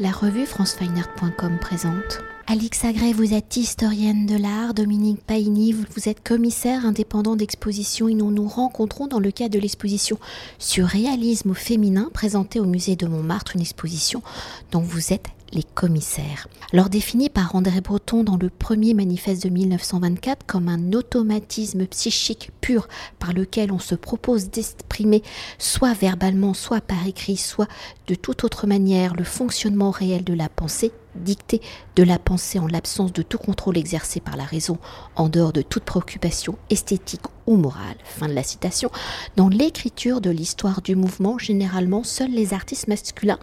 La revue francefineart.com présente. Alix Agré, vous êtes historienne de l'art. Dominique Paini, vous êtes commissaire indépendant d'exposition et nous nous rencontrons dans le cadre de l'exposition Surréalisme au féminin présentée au musée de Montmartre, une exposition dont vous êtes les commissaires. Alors défini par André Breton dans le premier manifeste de 1924 comme un automatisme psychique pur par lequel on se propose d'exprimer soit verbalement, soit par écrit, soit de toute autre manière le fonctionnement réel de la pensée, dictée de la pensée en l'absence de tout contrôle exercé par la raison, en dehors de toute préoccupation esthétique ou morale. Fin de la citation. Dans l'écriture de l'histoire du mouvement, généralement, seuls les artistes masculins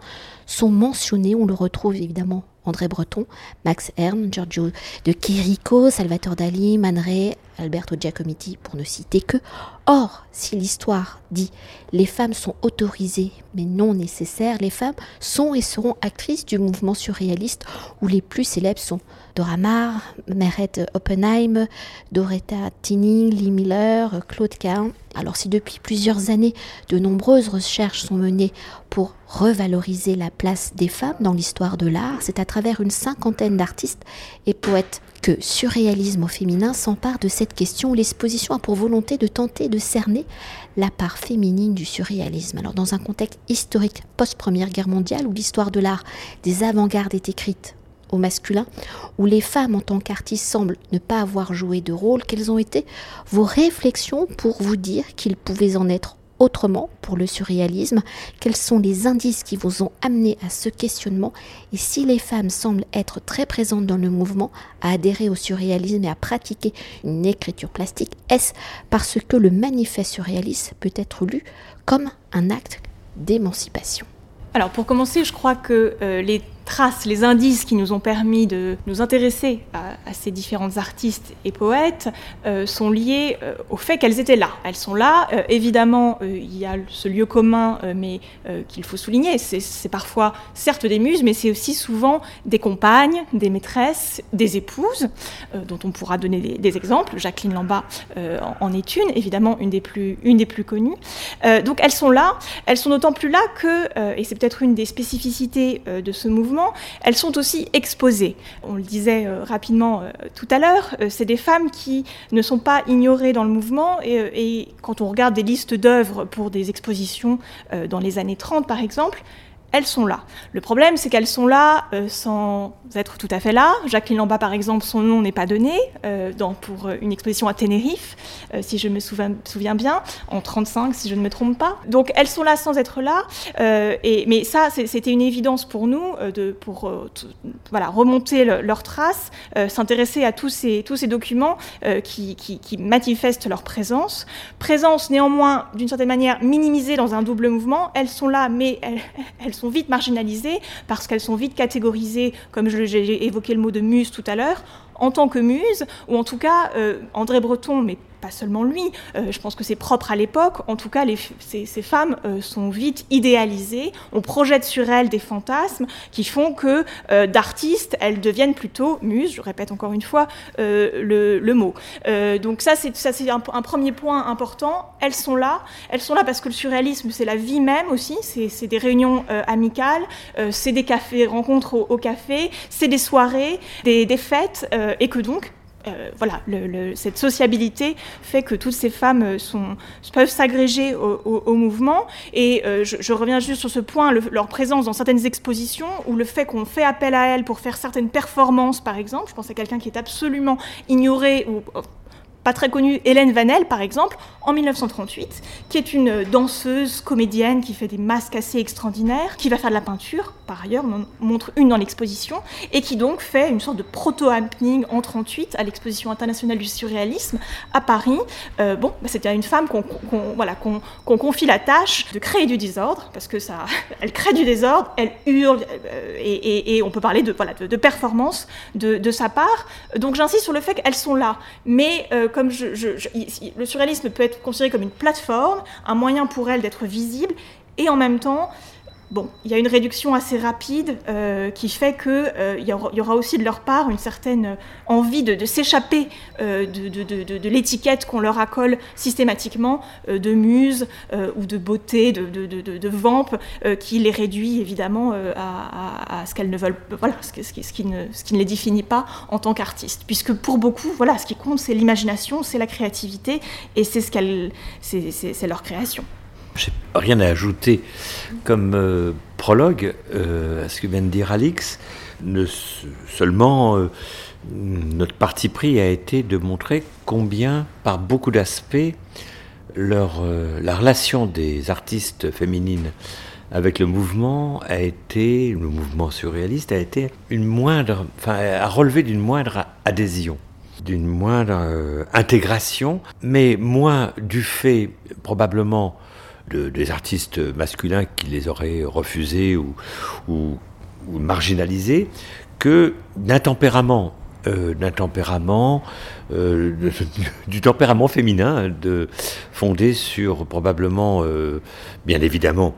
sont mentionnés. On le retrouve évidemment André Breton, Max Ernst, Giorgio de Chirico, Salvatore Dali, Man Alberto Giacometti, pour ne citer que. Or, si l'histoire dit les femmes sont autorisées mais non nécessaires, les femmes sont et seront actrices du mouvement surréaliste où les plus célèbres sont Dora Maar, Meret Oppenheim, Doretta Tini, Lee Miller, Claude Kahn. Alors si depuis plusieurs années de nombreuses recherches sont menées pour revaloriser la place des femmes dans l'histoire de l'art, c'est à travers une cinquantaine d'artistes et poètes que Surréalisme au féminin s'empare de cette question. L'exposition a pour volonté de tenter de cerner la part féminine du surréalisme. Alors dans un contexte historique post-première guerre mondiale où l'histoire de l'art des avant-gardes est écrite au masculin, où les femmes en tant qu'artistes semblent ne pas avoir joué de rôle, quelles ont été vos réflexions pour vous dire qu'il pouvait en être autrement pour le surréalisme Quels sont les indices qui vous ont amené à ce questionnement Et si les femmes semblent être très présentes dans le mouvement, à adhérer au surréalisme et à pratiquer une écriture plastique, est-ce parce que le manifeste surréaliste peut être lu comme un acte d'émancipation? Alors pour commencer, je crois que euh, les traces, les indices qui nous ont permis de nous intéresser à, ces différentes artistes et poètes euh, sont liés euh, au fait qu'elles étaient là. Elles sont là. Euh, évidemment, il y a ce lieu commun, mais qu'il faut souligner. C'est parfois, certes, des muses, mais c'est aussi souvent des compagnes, des maîtresses, des épouses, dont on pourra donner des, exemples. Jacqueline Lamba en, est une, évidemment, une des plus, une des plus connues. donc elles sont là. Elles sont d'autant plus là que, et c'est peut-être une des spécificités de ce mouvement, elles sont aussi exposées. On le disait euh, rapidement euh, tout à l'heure, euh, c'est des femmes qui ne sont pas ignorées dans le mouvement et quand on regarde des listes d'œuvres pour des expositions dans les années 30 par exemple, elles sont là. Le problème, c'est qu'elles sont là sans être tout à fait là. Jacqueline Lamba, par exemple, son nom n'est pas donné euh, pour euh, une exposition à Tenerife, si je me souviens, bien, en 35, si je ne me trompe pas. Donc, elles sont là sans être là. mais ça, c'était une évidence pour nous, de, pour remonter leurs traces, s'intéresser à tous ces, documents qui, manifestent leur présence. Présence, néanmoins, d'une certaine manière, minimisée dans un double mouvement. Elles sont là, mais elles, elles sont vite marginalisées parce qu'elles sont vite catégorisées, comme j'ai évoqué le mot de muse tout à l'heure, en tant que muse, ou en tout cas euh, André Breton, mais pas seulement lui, euh, je pense que c'est propre à l'époque, en tout cas ces, femmes euh, sont vite idéalisées, on projette sur elles des fantasmes qui font que d'artistes, elles deviennent plutôt muses, je répète encore une fois le, mot. donc ça c'est, un, premier point important, elles sont là, elles sont là parce que le surréalisme c'est la vie même aussi, c'est, des réunions amicales, c'est des cafés, rencontres au, café, c'est des soirées, des, des fêtes, euh, et que donc, euh, voilà, cette sociabilité fait que toutes ces femmes euh, peuvent s'agréger au, mouvement. Et je, reviens juste sur ce point, leur présence dans certaines expositions, ou le fait qu'on fait appel à elles pour faire certaines performances, par exemple. Je pense à quelqu'un qui est absolument ignoré ou pas très connue, Hélène Vanel, par exemple, en 1938, qui est une danseuse, comédienne, qui fait des masques assez extraordinaires, qui va faire de la peinture, par ailleurs, on en montre une dans l'exposition, et qui donc fait une sorte de proto-happening en 38 à l'exposition internationale du surréalisme à Paris. Euh, bon, bah, c'était une femme qu'on voilà, qu'on confie la tâche de créer du désordre, parce que ça, elle crée du désordre, elle hurle, euh, et, on peut parler de, voilà, de, performance de, sa part. Donc j'insiste sur le fait qu'elles sont là, mais euh, comme le surréalisme peut être considéré comme une plateforme, un moyen pour elle d'être visible, et en même temps, Bon, il y a une réduction assez rapide euh, qui fait qu'il euh, y, aura aussi de leur part une certaine envie de, s'échapper euh, de, l'étiquette qu'on leur accole systématiquement de muse ou de beauté, de, vampe, qui les réduit évidemment à, ce qu'elles ne veulent, voilà, ce, qui, ne, ce qui ne les définit pas en tant qu'artistes. Puisque pour beaucoup, voilà, ce qui compte, c'est l'imagination, c'est la créativité, et c'est ce c'est leur création. J'ai rien à ajouter comme euh, prologue euh, à ce que vient de dire Alix. Seulement euh, notre parti pris a été de montrer combien, par beaucoup d'aspects, la relation des artistes féminines avec le mouvement a été, le mouvement surréaliste a été une moindre, enfin, a relevé d'une moindre adhésion d'une moindre intégration, mais moins du fait probablement des artistes masculins qui les auraient refusés ou, marginalisés que d'un tempérament euh, d'un tempérament, euh, du tempérament féminin, de, fondé sur probablement, euh, bien évidemment,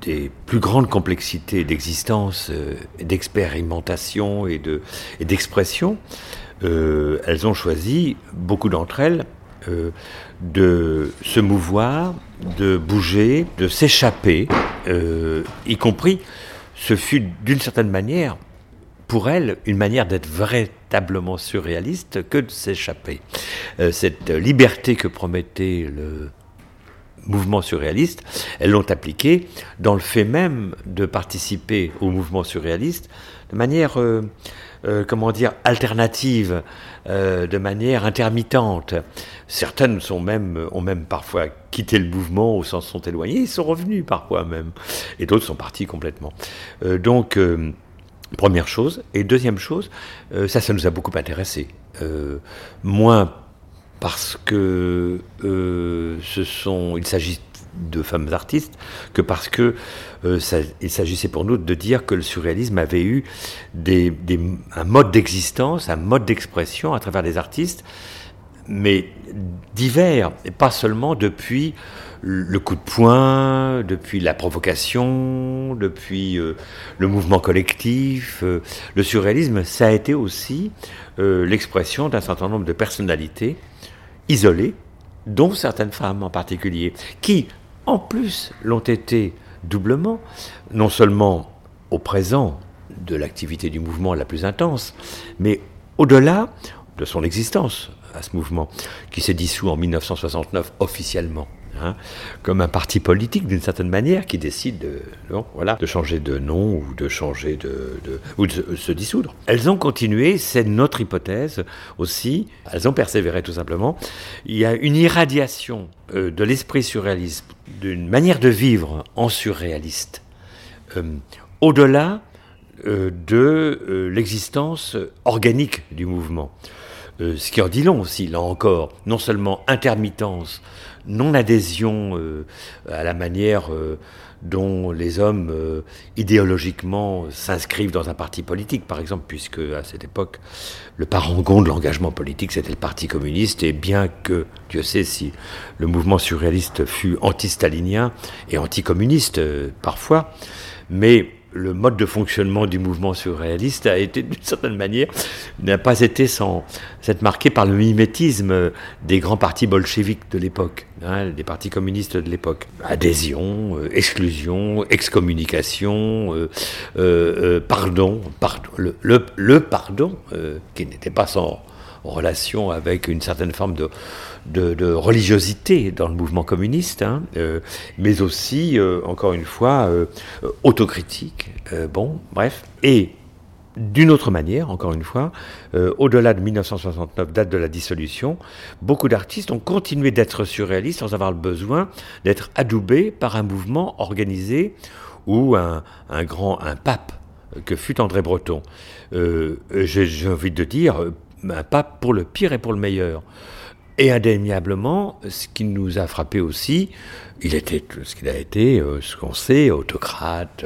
des plus grandes complexités d'existence, d'expérimentation et d'expression. elles ont choisi, beaucoup d'entre elles, euh, de se mouvoir, de bouger, de s'échapper, euh, y compris, ce fut d'une certaine manière, pour elle, une manière d'être véritablement surréaliste que de s'échapper. Euh, cette liberté que promettait le mouvement surréaliste, elles l'ont appliquée dans le fait même de participer au mouvement surréaliste de manière comment dire, alternatives, euh, de manière intermittente. Certaines sont même, ont même parfois quitté le mouvement, au sens sont éloignées, ils sont revenus parfois même. Et d'autres sont partis complètement. Euh, donc, première chose. Et deuxième chose, ça, ça nous a beaucoup intéressé. moins parce que ce sont, il s'agit de femmes artistes que parce que euh, il s'agissait pour nous de dire que le surréalisme avait eu des, un mode d'existence, un mode d'expression à travers des artistes, mais divers, et pas seulement depuis le coup de poing, depuis la provocation, depuis euh, le mouvement collectif. Euh, le surréalisme, ça a été aussi l'expression d'un certain nombre de personnalités isolées, dont certaines femmes en particulier, qui, en plus, l'ont été doublement, non seulement au présent de l'activité du mouvement la plus intense, mais au-delà de son existence à ce mouvement, qui s'est dissous en 1969 officiellement. Hein, comme un parti politique d'une certaine manière qui décide de, voilà, de changer de nom ou de changer de, ou de se dissoudre. Elles ont continué, c'est notre hypothèse aussi, elles ont persévéré tout simplement. Il y a une irradiation euh, de l'esprit surréaliste, d'une manière de vivre en surréaliste, euh, au-delà euh, de l'existence organique du mouvement. ce qui en dit long aussi, là encore, non seulement intermittence, non-adhésion euh, à la manière euh, dont les hommes euh, idéologiquement s'inscrivent dans un parti politique, par exemple, puisque à cette époque, le parangon de l'engagement politique, c'était le Parti communiste, et bien que, Dieu sait si le mouvement surréaliste fut anti-stalinien et anticommuniste parfois, mais le mode de fonctionnement du mouvement surréaliste a été d'une certaine manière n'a pas été sans être marqué par le mimétisme des grands partis bolcheviques de l'époque, hein, des partis communistes de l'époque. Adhésion, euh, exclusion, excommunication, euh, euh, pardon, pardon le, le, pardon qui n'était pas sans relation avec une certaine forme de, de, religiosité dans le mouvement communiste, hein, euh, mais aussi, euh, encore une fois, euh, autocritique. bon, bref. Et d'une autre manière, encore une fois, au-delà de 1969, date de la dissolution, beaucoup d'artistes ont continué d'être surréalistes sans avoir le besoin d'être adoubés par un mouvement organisé ou un, un grand, un pape que fut André Breton. J'ai envie de dire, un pape pour le pire et pour le meilleur. Et indéniablement, ce qui nous a frappé aussi, il était ce qu'il a été, euh, ce qu'on sait, autocrate,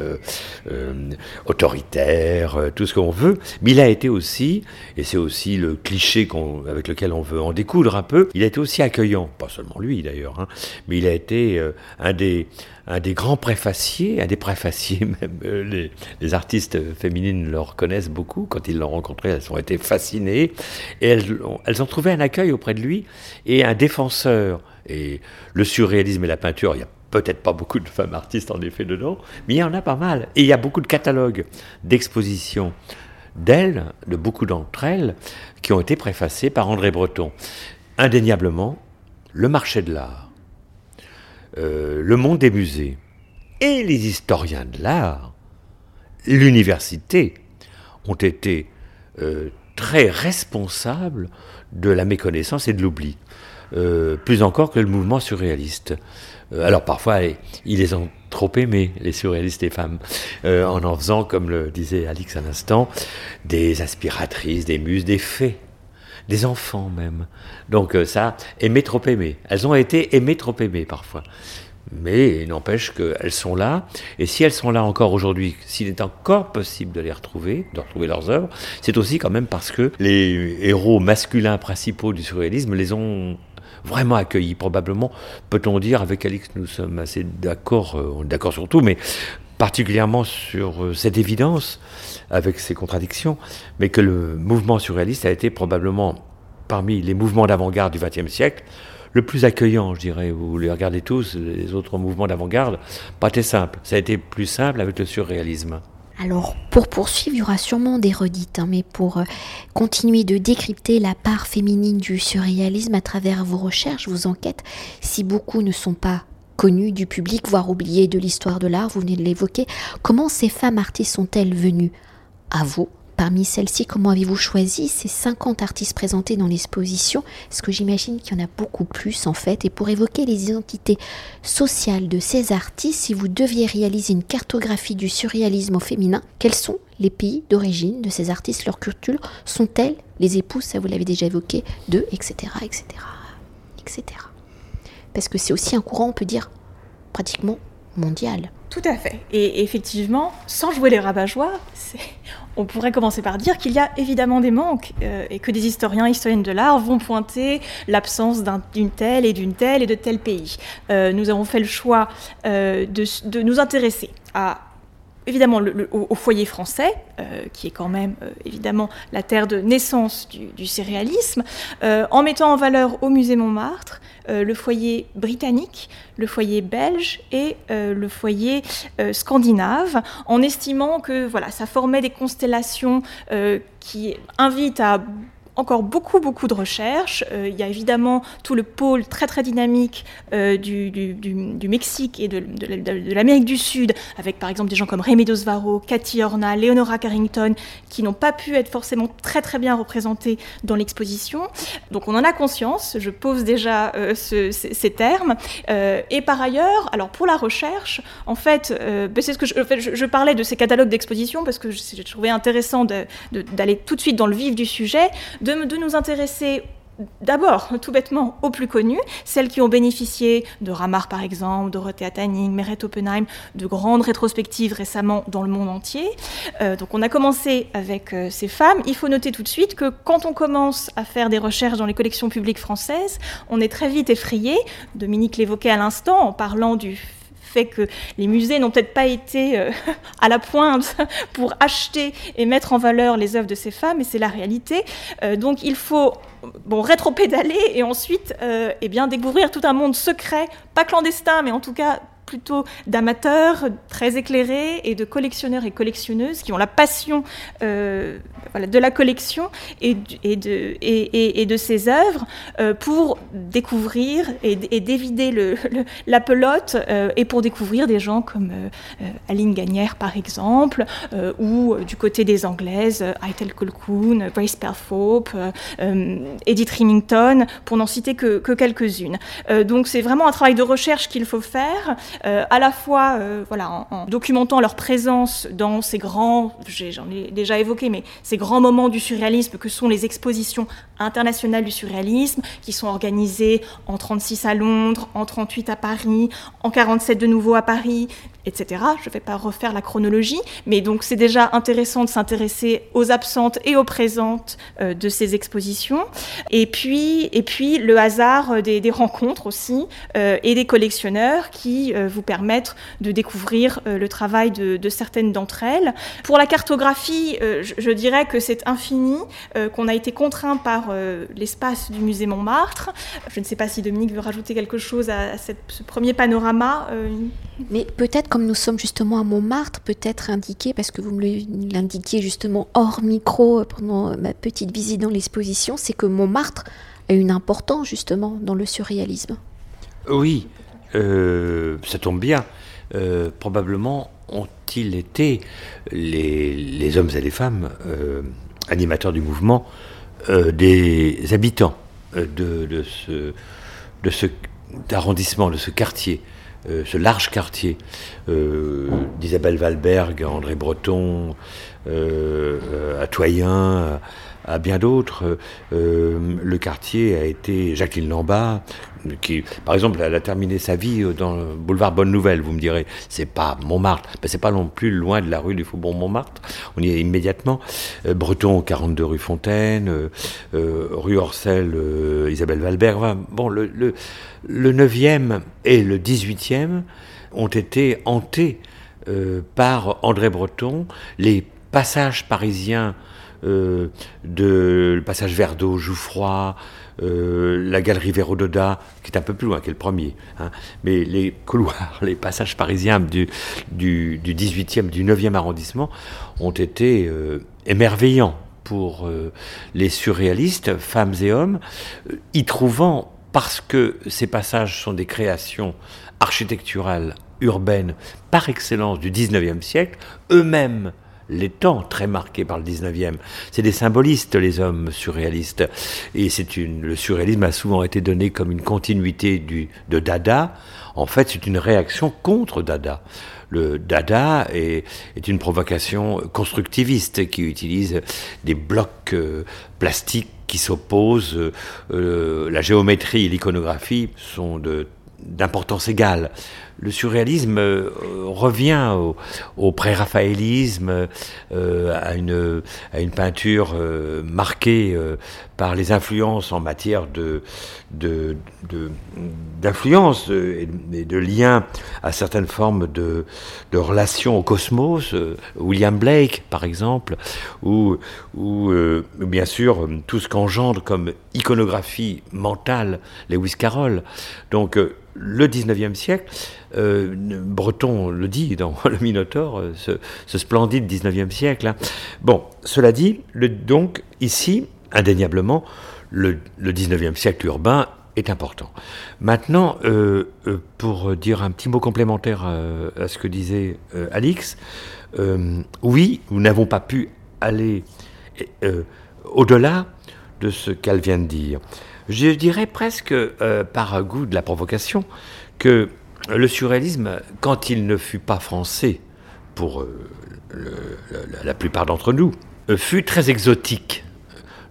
autoritaire, tout ce qu'on veut. Mais il a été aussi, et c'est aussi le cliché avec lequel on veut en découdre un peu, il a été aussi accueillant. Pas seulement lui d'ailleurs, hein, mais il a été un des un des grands préfaciers, un des préfaciers même, les, artistes féminines le reconnaissent beaucoup. Quand ils l'ont rencontré, elles ont été fascinées et elles ont trouvé un accueil auprès de lui et un défenseur. Et le surréalisme et la peinture, il y a peut-être pas beaucoup de femmes artistes en effet dedans, mais il y en a pas mal. Et il y a beaucoup de catalogues d'expositions d'elles, de beaucoup d'entre elles, qui ont été préfacées par André Breton. Indéniablement, le marché de l'art, euh, le monde des musées et les historiens de l'art, l'université, ont été euh, très responsables de la méconnaissance et de l'oubli, euh, plus encore que le mouvement surréaliste. alors parfois, ils les ont trop aimés, les surréalistes les femmes, en en faisant, comme le disait Alix à l'instant, des aspiratrices, des muses, des fées des enfants même. Donc euh, ça, aimer trop aimer. Elles ont été aimées trop aimées parfois. Mais il n'empêche qu'elles sont là, et si elles sont là encore aujourd'hui, s'il est encore possible de les retrouver, de retrouver leurs œuvres, c'est aussi quand même parce que les héros masculins principaux du surréalisme les ont vraiment accueillis. Probablement, peut-on dire, avec Alix, nous sommes assez d'accord, euh, on est d'accord sur tout, mais particulièrement sur euh, cette évidence, avec ses contradictions, mais que le mouvement surréaliste a été probablement parmi les mouvements d'avant-garde du XXe siècle le plus accueillant, je dirais. Vous les regardez tous, les autres mouvements d'avant-garde, pas très simple. Ça a été plus simple avec le surréalisme. Alors, pour poursuivre, il y aura sûrement des redites, hein, mais pour euh, continuer de décrypter la part féminine du surréalisme à travers vos recherches, vos enquêtes, si beaucoup ne sont pas connues du public, voire oubliées de l'histoire de l'art, vous venez de l'évoquer. Comment ces femmes artistes sont-elles venues à vous? Parmi celles-ci, comment avez-vous choisi ces 50 artistes présentés dans l'exposition? Parce que j'imagine qu'il y en a beaucoup plus en fait. Et pour évoquer les identités sociales de ces artistes, si vous deviez réaliser une cartographie du surréalisme au féminin, quels sont les pays d'origine de ces artistes? Leur culture? Sont-elles les épouses Ça, vous l'avez déjà évoqué, de etc. etc. etc parce que c'est aussi un courant, on peut dire, pratiquement mondial. Tout à fait. Et effectivement, sans jouer les rabat on pourrait commencer par dire qu'il y a évidemment des manques euh, et que des historiens, historiennes de l'art vont pointer l'absence d'une telle et d'une telle et de tel pays. Euh, nous avons fait le choix euh, de, nous intéresser à évidemment au, foyer français, euh, qui est quand même euh, évidemment la terre de naissance du, céréalisme, euh, en mettant en valeur au musée Montmartre le foyer britannique, le foyer belge et le foyer scandinave, en estimant que voilà, ça formait des constellations qui invitent à encore beaucoup, beaucoup de recherches. Euh, il y a évidemment tout le pôle très, très dynamique euh, du, du, Mexique et de, de, l'Amérique du Sud, avec par exemple des gens comme Rémi Dosvaro, Cathy Horna, Leonora Carrington, qui n'ont pas pu être forcément très, très bien représentés dans l'exposition. Donc on en a conscience, je pose déjà euh, ces, termes. et par ailleurs, alors pour la recherche, en fait, ben, c'est ce que je, je, je, parlais de ces catalogues d'exposition parce que j'ai trouvé intéressant d'aller tout de suite dans le vif du sujet de, nous intéresser D'abord, tout bêtement, aux plus connus, celles qui ont bénéficié de Ramar par exemple, Dorothea Tanning, Meret Oppenheim, de grandes rétrospectives récemment dans le monde entier. Euh, donc on a commencé avec euh, ces femmes. Il faut noter tout de suite que quand on commence à faire des recherches dans les collections publiques françaises, on est très vite effrayé. Dominique l'évoquait à l'instant en parlant du fait que les musées n'ont peut-être pas été euh, à la pointe pour acheter et mettre en valeur les œuvres de ces femmes, et c'est la réalité. Euh, donc il faut bon, rétro-pédaler et ensuite euh, eh bien, découvrir tout un monde secret, pas clandestin, mais en tout cas plutôt d'amateurs très éclairés et de collectionneurs et collectionneuses qui ont la passion euh, de la collection et, de, ces œuvres euh, pour découvrir et, dévider la pelote euh, et pour découvrir des gens comme Aline Gagnère par exemple ou du côté des Anglaises Eitel Colquhoun, Grace Perthorpe, Edith Remington pour n'en citer que quelques-unes. donc c'est vraiment un travail de recherche qu'il faut faire à la fois voilà, en, documentant leur présence dans ces grands, j'en ai déjà évoqué, mais ces grands moments du surréalisme que sont les expositions internationales du surréalisme, qui sont organisées en 36 à Londres, en 38 à Paris, en 47 de nouveau à Paris, etc. Je ne vais pas refaire la chronologie, mais donc c'est déjà intéressant de s'intéresser aux absentes et aux présentes euh, de ces expositions. Et puis, et puis le hasard des, rencontres aussi euh, et des collectionneurs qui euh, vous permettent de découvrir le travail de, certaines d'entre elles. Pour la cartographie, je, dirais que c'est infini, qu'on a été contraint par l'espace du musée Montmartre. Je ne sais pas si Dominique veut rajouter quelque chose à, ce premier panorama. Mais peut-être comme nous sommes justement à Montmartre, peut-être indiquer, parce que vous me l'indiquiez justement hors micro pendant ma petite visite dans l'exposition, c'est que Montmartre a une importance justement dans le surréalisme. Oui, euh, ça tombe bien. Euh, probablement ont-ils été les, hommes et les femmes euh, animateurs du mouvement des habitants de, de ce, de ce arrondissement, de ce quartier. Euh, ce large quartier euh, d'Isabelle Valberg, André Breton, euh, à, bien d'autres. le quartier a été Jacqueline Lambert, qui, par exemple, a terminé sa vie dans le boulevard Bonne Nouvelle. Vous me direz, c'est pas Montmartre, mais c'est pas non plus loin de la rue du Faubourg Montmartre. On y est immédiatement. Breton, 42 rue Fontaine, rue Orcel, Isabelle Valberg. bon, le, le, le 9e et le 18e ont été hantés euh, par André Breton. Les passages parisiens euh, de le passage Verdot, Jouffroy, euh, la galerie Vérododa, qui est un peu plus loin que le premier, hein. mais les couloirs, les passages parisiens du, du, du 18e, du 9e arrondissement ont été émerveillants pour les surréalistes, femmes et hommes, y trouvant parce que ces passages sont des créations architecturales, urbaines, par excellence du 19e siècle, eux-mêmes les temps très marqués par le 19e. C'est des symbolistes, les hommes surréalistes. Et c'est une, le surréalisme a souvent été donné comme une continuité du, de Dada. En fait, c'est une réaction contre Dada. Le Dada est, est une provocation constructiviste qui utilise des blocs euh, plastiques qui s'opposent. Euh, euh, la géométrie et l'iconographie sont d'importance égale le surréalisme euh, revient au, pré-raphaélisme, euh, à, une, à une peinture euh, marquée par les influences en matière de, d'influence de, et de lien à certaines formes de, relations au cosmos, William Blake par exemple, ou, ou bien sûr tout ce qu'engendre comme iconographie mentale Lewis Carroll. Donc le 19e siècle, euh, Breton le dit dans le Minotaure, euh, ce, splendide 19e siècle. Hein. Bon, cela dit, donc ici, indéniablement, le, 19e siècle urbain est important. Maintenant, euh, pour dire un petit mot complémentaire à, ce que disait Alix, oui, nous n'avons pas pu aller au-delà de ce qu'elle vient de dire. Je dirais presque, par goût de la provocation, que le surréalisme, quand il ne fut pas français, pour euh, la, plupart d'entre nous, euh, fut très exotique.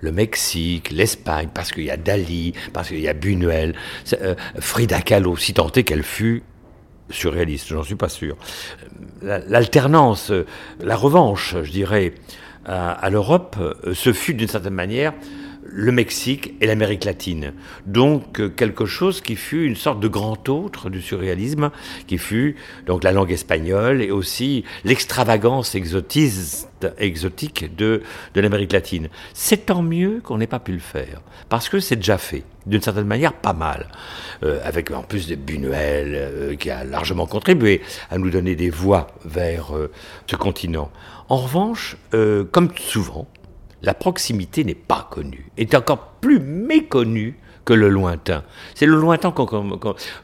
Le Mexique, l'Espagne, parce qu'il y a Dali, parce qu'il y a Buñuel, euh, Frida Kahlo, si tant est qu'elle fut surréaliste, j'en suis pas sûr. L'alternance, la revanche, je dirais, à l'Europe, ce fut d'une certaine manière le Mexique et l'Amérique latine. Donc euh, quelque chose qui fut une sorte de grand autre du surréalisme, qui fut donc la langue espagnole et aussi l'extravagance exotique de, de l'Amérique latine. C'est tant mieux qu'on n'ait pas pu le faire, parce que c'est déjà fait, d'une certaine manière pas mal, euh, avec en plus de Buñuel euh, qui a largement contribué à nous donner des voies vers ce continent. En revanche, comme souvent, la proximité n'est pas connue, est encore plus méconnue que le lointain. C'est le lointain quand,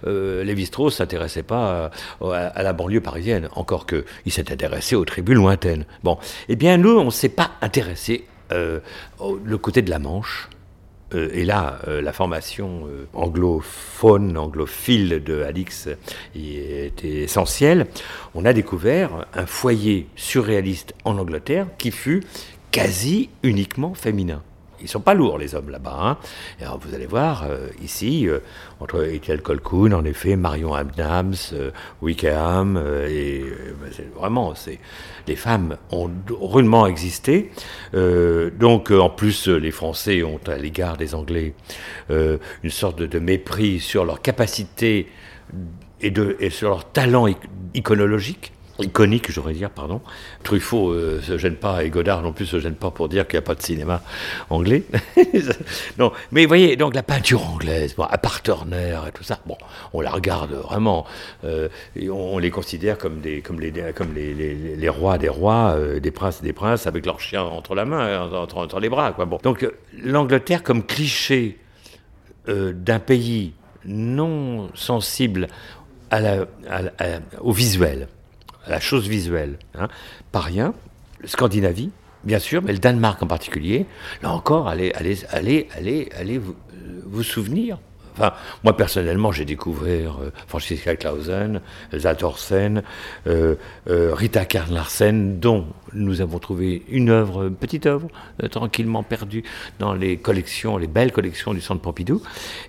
euh, Lévi-Strauss s'intéressait pas à, la banlieue parisienne, encore qu'il s'est intéressé aux tribus lointaines. Bon, eh bien nous, on ne s'est pas intéressé euh, au le côté de la Manche, euh, et là, euh, la formation euh, anglophone, anglophile de Alix était essentielle, on a découvert un foyer surréaliste en Angleterre qui fut quasi uniquement féminin. Ils sont pas lourds, les hommes là-bas. Hein. alors, vous allez voir, euh, ici, euh, entre Ethel Colquhoun, en effet, Marion Adams, euh, Wickham, et ben, vraiment, c'est, les femmes ont rudement existé. donc, en plus, les Français ont à l'égard des Anglais une sorte de, mépris sur leur capacité et, et sur leur talent iconologique iconique, j'aurais dire, pardon. Truffaut euh, se gêne pas et Godard non plus se gêne pas pour dire qu'il n'y a pas de cinéma anglais. non, mais vous voyez, donc la peinture anglaise, bon, à et tout ça, bon, on la regarde vraiment, euh, et on, les considère comme des, comme les, comme les, les, rois des rois, euh, des princes des princes avec leurs chiens entre la main, entre, entre les bras, quoi. Bon, donc l'Angleterre comme cliché d'un pays non sensible au visuel la chose visuelle. Hein. Pas rien. Scandinavie, bien sûr, mais le Danemark en particulier. Là encore, allez, allez, allez, allez, allez vous, euh, vous souvenir. Enfin, moi personnellement, j'ai découvert euh, Franziska Clausen, Elsa Thorsen, euh, Rita Kern Larsen, dont nous avons trouvé une œuvre, une petite œuvre, tranquillement perdue dans les collections, les belles collections du Centre Pompidou.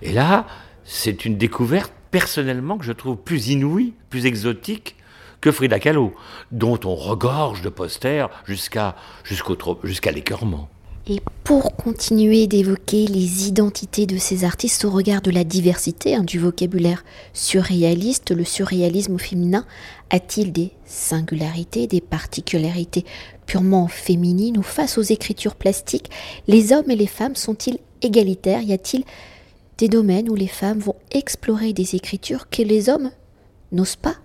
Et là, c'est une découverte personnellement que je trouve plus inouïe, plus exotique que Frida Kahlo, dont on regorge de posters jusqu'à jusqu'à l'écœurement. Et pour continuer d'évoquer les identités de ces artistes au regard de la diversité hein, du vocabulaire surréaliste, le surréalisme féminin a-t-il des singularités, des particularités purement féminines ou face aux écritures plastiques, les hommes et les femmes sont-ils égalitaires? Y a-t-il des domaines où les femmes vont explorer des écritures que les hommes n'osent pas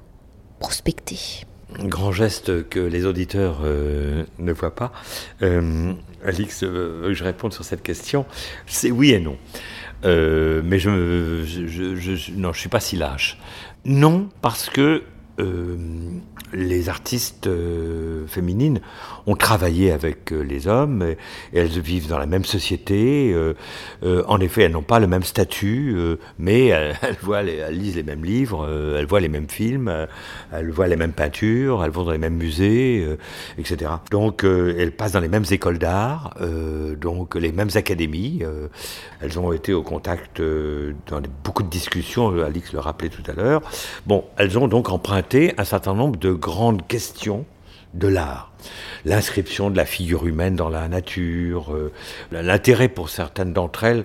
prospecter. Grand geste que les auditeurs euh, ne voient pas. Euh, Alix, euh, je réponds sur cette question? C'est oui et non. Euh, mais je, je, je, non, je suis pas si lâche. Non, parce que les artistes euh, féminines ont travaillé avec euh, les hommes et, elles vivent dans la même société. Euh, en effet, elles n'ont pas le même statut, mais elles, voient elles lisent les mêmes livres, elles voient les mêmes films, elles voient les mêmes peintures, elles vont dans les mêmes musées, etc. Donc, elles passent dans les mêmes écoles d'art, donc les mêmes académies. elles ont été au contact dans beaucoup de discussions, Alix le rappelait tout à l'heure. Bon, elles ont donc emprunté un certain nombre de grande question de l'art. L'inscription de la figure humaine dans la nature, euh, l'intérêt pour certaines d'entre elles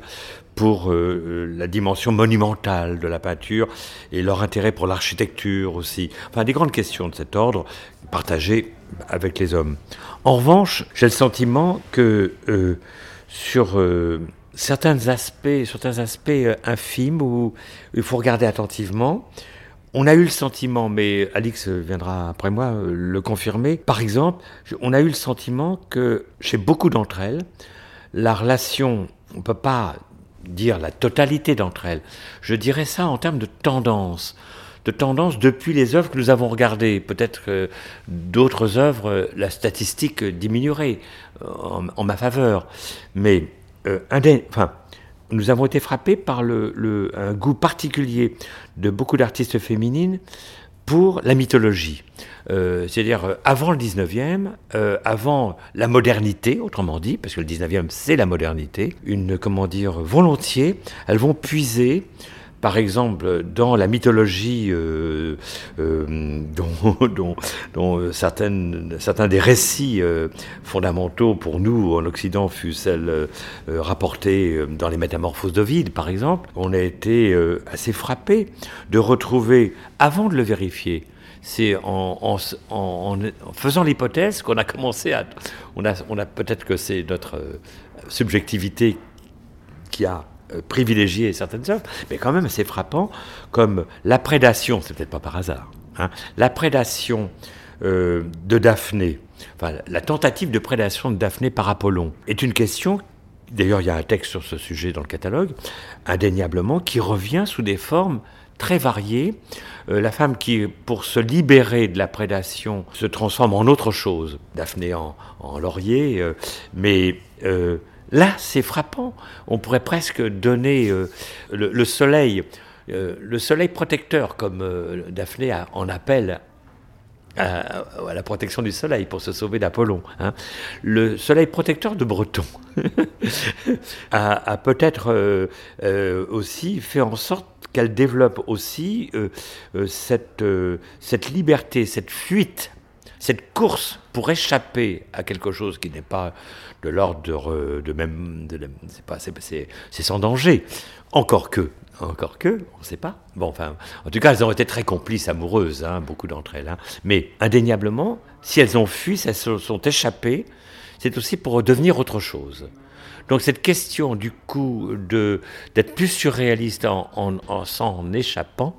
pour euh, la dimension monumentale de la peinture et leur intérêt pour l'architecture aussi. Enfin, des grandes questions de cet ordre partagées avec les hommes. En revanche, j'ai le sentiment que euh, sur certains aspects, certains aspects infimes où il faut regarder attentivement, on a eu le sentiment, mais Alix viendra après moi euh, le confirmer, par exemple, on a eu le sentiment que chez beaucoup d'entre elles, la relation, on ne peut pas dire la totalité d'entre elles, je dirais ça en termes de tendance, de tendance depuis les œuvres que nous avons regardées. Peut-être que d'autres œuvres, la statistique diminuerait euh, en, ma faveur, mais euh, enfin, nous avons été frappés par le, un goût particulier de beaucoup d'artistes féminines pour la mythologie. Euh, c'est-à-dire euh, avant le 19e, euh, avant la modernité, autrement dit, parce que le 19e c'est la modernité, une, comment dire, volontiers, elles vont puiser par exemple, dans la mythologie euh, euh, dont, certaines, certains des récits euh, fondamentaux pour nous en Occident fut celle rapportée dans les Métamorphoses d'Ovide, par exemple, on a été assez frappé de retrouver, avant de le vérifier, c'est en, faisant l'hypothèse qu'on a commencé à... On a, peut-être que c'est notre subjectivité qui a euh, privilégier certaines œuvres, mais quand même assez frappant, comme la prédation, c'est peut-être pas par hasard, hein, la prédation euh, de Daphné, enfin la tentative de prédation de Daphné par Apollon, est une question, d'ailleurs il y a un texte sur ce sujet dans le catalogue, indéniablement, qui revient sous des formes très variées. Euh, la femme qui, pour se libérer de la prédation, se transforme en autre chose, Daphné en, laurier, mais Là, c'est frappant. On pourrait presque donner le, soleil, le soleil protecteur, comme Daphné en appelle à, la protection du soleil pour se sauver d'Apollon. Hein. Le soleil protecteur de Breton a, peut-être euh, euh, aussi fait en sorte qu'elle développe aussi euh, cette liberté, cette fuite, cette course pour échapper à quelque chose qui n'est pas de l'ordre de, de, même, c'est sans danger. Encore que, encore que, on ne sait pas. Bon, enfin, en tout cas, elles ont été très complices amoureuses, hein, beaucoup d'entre elles. Hein. Mais indéniablement, si elles ont fui, si elles se sont échappées, c'est aussi pour devenir autre chose. Donc cette question du coup d'être plus surréaliste en, en s'en échappant,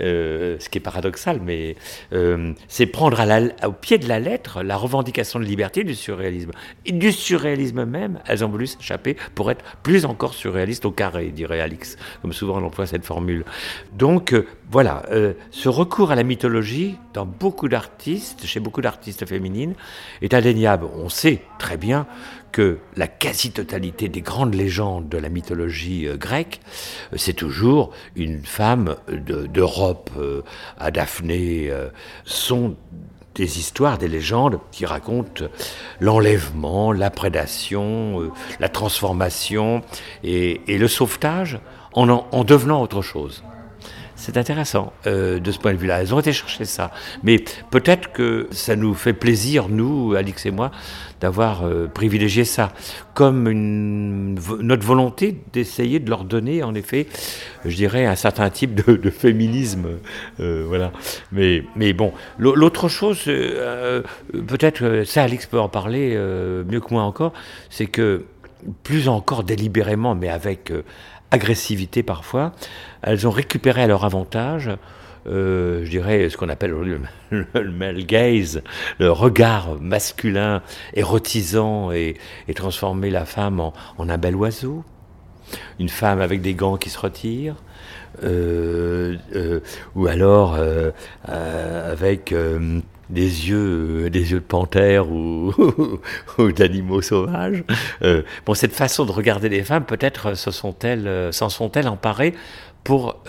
euh, ce qui est paradoxal, mais euh, c'est prendre au pied de la lettre la revendication de liberté du surréalisme. Et du surréalisme même, elles ont voulu s'échapper pour être plus encore surréalistes au carré, dirait Alix, comme souvent on emploie cette formule. Donc euh, voilà, ce recours à la mythologie, dans beaucoup d'artistes, chez beaucoup d'artistes féminines, est indéniable. On sait très bien que la quasi-totalité des grandes légendes de la mythologie euh, grecque, euh, c'est toujours une femme d'Europe euh, à Daphné, sont des histoires, des légendes qui racontent l'enlèvement, la prédation, la transformation et, le sauvetage en devenant autre chose. C'est intéressant euh, de ce point de vue-là. Elles ont été chercher ça. Mais peut-être que ça nous fait plaisir, nous, Alix et moi, d'avoir euh, privilégié ça. Comme notre volonté d'essayer de leur donner, en effet, je dirais, un certain type de, féminisme. Euh, voilà. Mais, mais bon, l'autre chose, peut-être, ça, Alix peut en parler mieux que moi encore, c'est que plus encore délibérément, mais avec agressivité parfois, elles ont récupéré à leur avantage, euh, je dirais, ce qu'on appelle le, male gaze, le regard masculin érotisant et, transformer la femme en, un bel oiseau, une femme avec des gants qui se retirent, euh, euh, ou alors avec des yeux, euh, des yeux de panthère ou, d'animaux sauvages. Euh, bon, cette façon de regarder les femmes, peut-être s'en sont-elles, euh, s'en sont-elles emparées pour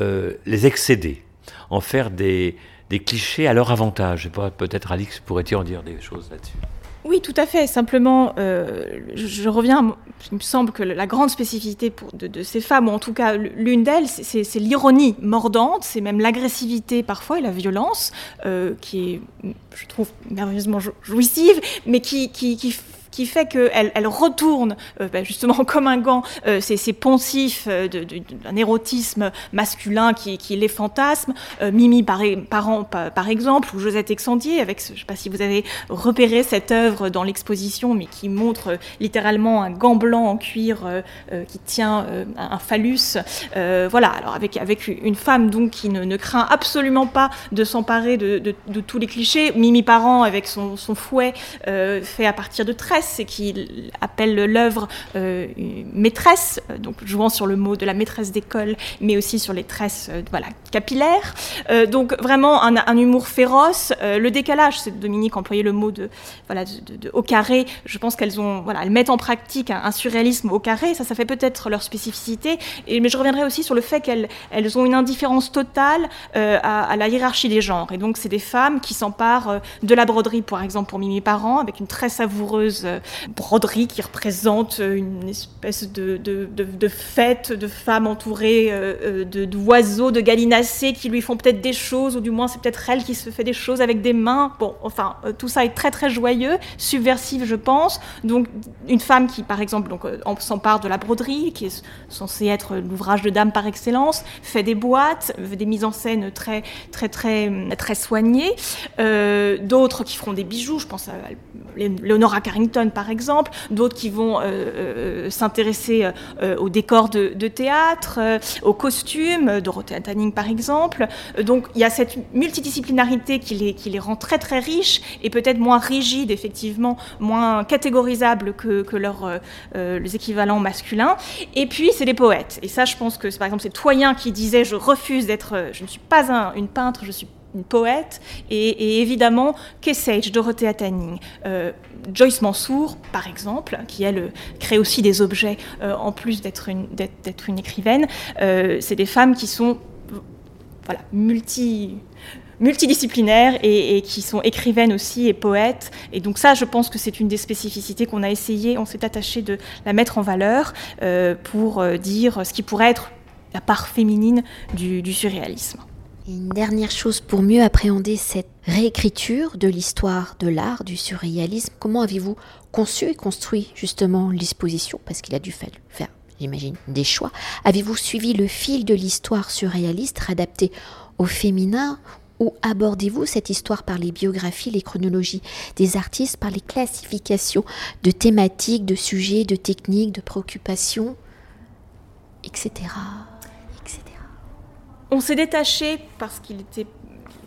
les excéder, en faire des, des clichés à leur avantage. Peut-être Alix pourrait-il en dire des choses là-dessus. Oui, tout à fait. Simplement, euh, je, reviens, il me semble que la grande spécificité de, ces femmes, ou en tout cas l'une d'elles, c'est l'ironie mordante, c'est même l'agressivité parfois et la violence, euh, qui est, je trouve, merveilleusement jouissive, mais qui, qui fait qu'elle elle retourne euh, bah, justement comme un gant euh, ces, poncifs euh, d'un érotisme masculin qui, les fantasme. Mimi par, par, exemple, ou Josette Exandier, avec, je ne sais pas si vous avez repéré cette œuvre dans l'exposition, mais qui montre littéralement un gant blanc en cuir qui tient un phallus. voilà, alors avec, une femme donc qui ne, craint absolument pas de s'emparer de, tous les clichés. Mimi Parent avec son fouet fait à partir de 13 c'est qu'il appelle l'œuvre euh, maîtresse, euh, donc jouant sur le mot de la maîtresse d'école, mais aussi sur les tresses euh, voilà, capillaires. donc vraiment un, humour féroce. le décalage, c'est Dominique employait le mot de, voilà, au carré. Je pense qu'elles ont, voilà, elles mettent en pratique un, surréalisme au carré. Ça, ça fait peut-être leur spécificité. Et, mais je reviendrai aussi sur le fait qu'elles elles ont une indifférence totale à, à, la hiérarchie des genres. Et donc, c'est des femmes qui s'emparent de la broderie, par exemple, pour Mimi Parent, avec une très savoureuse broderie qui représente une espèce de, de, fête de femmes entourées euh, euh, d'oiseaux, de, gallinacés qui lui font peut-être des choses, ou du moins c'est peut-être elle qui se fait des choses avec des mains. Bon, enfin, euh, tout ça est très très joyeux, subversif, je pense. Donc, une femme qui, par exemple, s'empare de la broderie, qui est censée être l'ouvrage de dame par excellence, fait des boîtes, des mises en scène très très très très soignées. D'autres qui feront des bijoux, je pense à Leonora Carrington par exemple, d'autres qui vont euh, euh, s'intéresser euh, au décor de, théâtre, aux costumes, Dorothea Tanning par exemple. Donc il y a cette multidisciplinarité qui les, qui les rend très très riches et peut-être moins rigides effectivement, moins catégorisables que, que leurs équivalents masculins. Et puis c'est les poètes. Et ça je pense que par exemple c'est Toyen qui disait je refuse d'être, je ne suis pas un, une peintre, je suis poète, et, évidemment Sage, Dorothea Tanning, euh, Joyce Mansour, par exemple, qui elle crée aussi des objets euh, en plus d'être une, une, écrivaine. Euh, c'est des femmes qui sont voilà, multi multidisciplinaires et, qui sont écrivaines aussi et poètes. Et donc ça, je pense que c'est une des spécificités qu'on a essayé, on s'est attaché de la mettre en valeur pour dire ce qui pourrait être la part féminine du surréalisme une dernière chose pour mieux appréhender cette réécriture de l'histoire de l'art, du surréalisme, comment avez-vous conçu et construit justement l'exposition? Parce qu'il a dû faire, j'imagine, des choix. Avez-vous suivi le fil de l'histoire surréaliste adapté au féminin ou abordez-vous cette histoire par les biographies, les chronologies des artistes, par les classifications de thématiques, de sujets, de techniques, de préoccupations, etc on s'est détaché parce qu'il était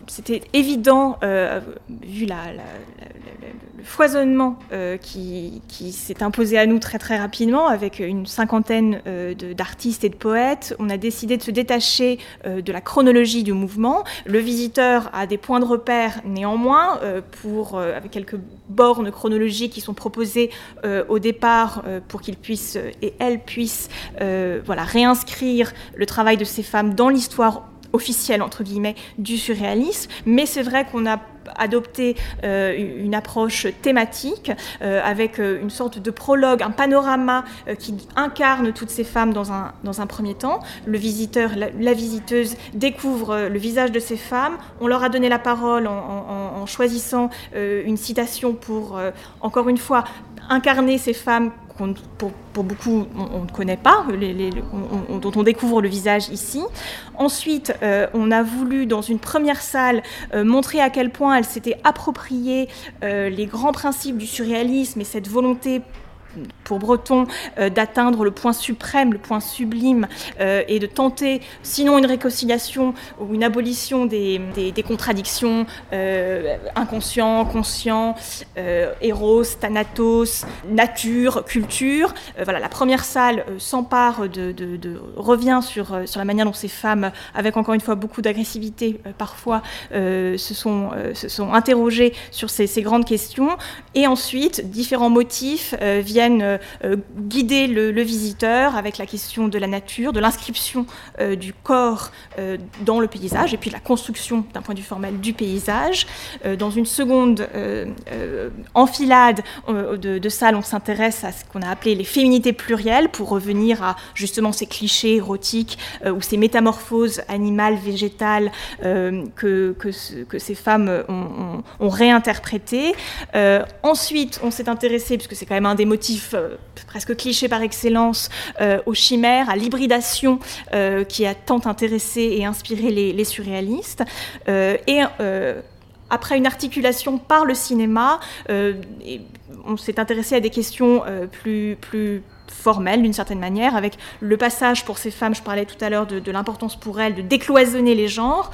c'était évident, euh, vu le foisonnement euh, qui, s'est imposé à nous très très rapidement, avec une cinquantaine euh, d'artistes et de poètes. On a décidé de se détacher de la chronologie du mouvement. Le visiteur a des points de repère néanmoins, pour, avec quelques bornes chronologiques qui sont proposées au départ pour qu'il puisse et elles puissent voilà, réinscrire le travail de ces femmes dans l'histoire officielle, entre guillemets, du surréalisme, mais c'est vrai qu'on a adopté euh, une approche thématique euh, avec euh, une sorte de prologue, un panorama qui incarne toutes ces femmes dans un, dans un premier temps. Le visiteur, la, visiteuse découvre le visage de ces femmes. On leur a donné la parole en choisissant une citation pour, encore une fois, incarner ces femmes pour, beaucoup on, ne connaît pas, dont on découvre le visage ici. Ensuite, euh, on a voulu, dans une première salle, euh, montrer à quel point elle s'était appropriée euh, les grands principes du surréalisme et cette volonté pour Breton euh, d'atteindre le point suprême, le point sublime, euh, et de tenter, sinon une réconciliation ou une abolition des, contradictions euh, inconscient, conscient, héros, thanatos, nature, culture. voilà, la première salle s'empare de, revient sur, sur la manière dont ces femmes, avec encore une fois beaucoup d'agressivité parfois, se, sont, se sont interrogées sur ces, ces, grandes questions. Et ensuite, différents motifs viennent euh, euh, guider le, visiteur avec la question de la nature, de l'inscription euh, du corps dans le paysage et puis la construction d'un point de vue formel du paysage. dans une seconde enfilade de, salles, on s'intéresse à ce qu'on a appelé les féminités plurielles pour revenir à justement ces clichés érotiques ou ces métamorphoses animales, végétales que, que, ces femmes ont, ont, réinterprétées. ensuite, on s'est intéressé, puisque c'est quand même un des motifs euh, presque cliché par excellence euh, aux chimères, à l'hybridation euh, qui a tant intéressé et inspiré les, surréalistes. et après une articulation par le cinéma, on s'est intéressé à des questions plus, plus formelle d'une certaine manière, avec le passage pour ces femmes, je parlais tout à l'heure de, l'importance pour elles de décloisonner les genres,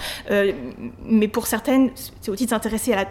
mais pour certaines, c'est aussi de s'intéresser à la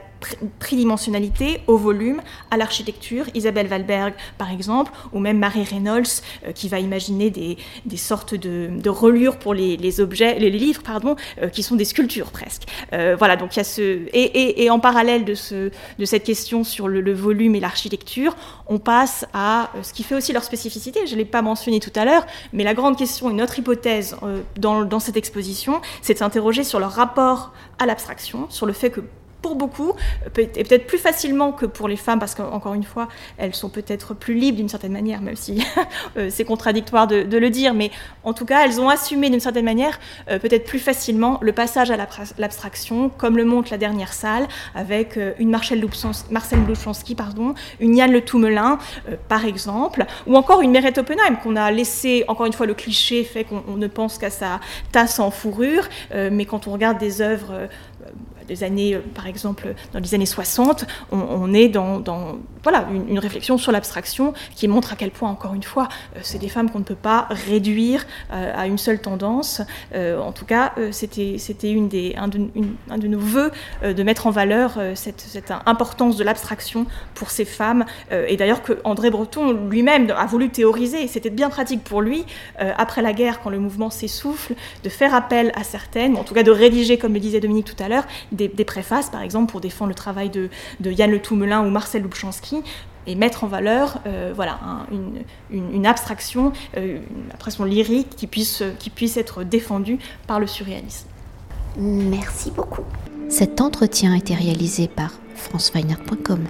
tridimensionnalité, au volume, à l'architecture. Isabelle Valberg, par exemple, ou même Marie Reynolds, euh, qui va imaginer des, des sortes de, de, relures pour les, les, objets, les livres, pardon, euh, qui sont des sculptures presque. voilà, donc il y a ce et, et, en parallèle de, ce, de cette question sur le, volume et l'architecture, on passe à ce qui fait aussi leur spécificité je l'ai pas mentionné tout à l'heure, mais la grande question, une autre hypothèse euh, dans, dans, cette exposition, c'est de s'interroger sur leur rapport à l'abstraction, sur le fait que pour beaucoup, et peut-être plus facilement que pour les femmes, parce qu'encore une fois, elles sont peut-être plus libres d'une certaine manière, même si euh, c'est contradictoire de, le dire, mais en tout cas, elles ont assumé d'une certaine manière, euh, peut-être plus facilement, le passage à l'abstraction, comme le montre la dernière salle, avec euh, une Marcel Blouchansky, pardon, une Yann Le Toumelin, par exemple, ou encore une Meret Oppenheim, qu'on a laissé, encore une fois, le cliché fait qu'on ne pense qu'à sa tasse en fourrure, mais quand on regarde des œuvres années, par exemple, dans les années 60, on, est dans, voilà, une, réflexion sur l'abstraction qui montre à quel point, encore une fois, c'est des femmes qu'on ne peut pas réduire à une seule tendance. en tout cas, c'était un de nos voeux de mettre en valeur cette, cette importance de l'abstraction pour ces femmes. et d'ailleurs que André Breton lui-même a voulu théoriser. C'était bien pratique pour lui, après la guerre, quand le mouvement s'essouffle, de faire appel à certaines, en tout cas de rédiger, comme le disait Dominique tout à l'heure, des, préfaces, par exemple, pour défendre le travail de, Yann Le Toumelin ou Marcel Lubchansky, et mettre en valeur euh, voilà, une, abstraction, euh, une abstraction lyrique qui puisse, qui puisse être défendue par le surréalisme. Merci beaucoup. Cet entretien a été réalisé par franceweiner.com.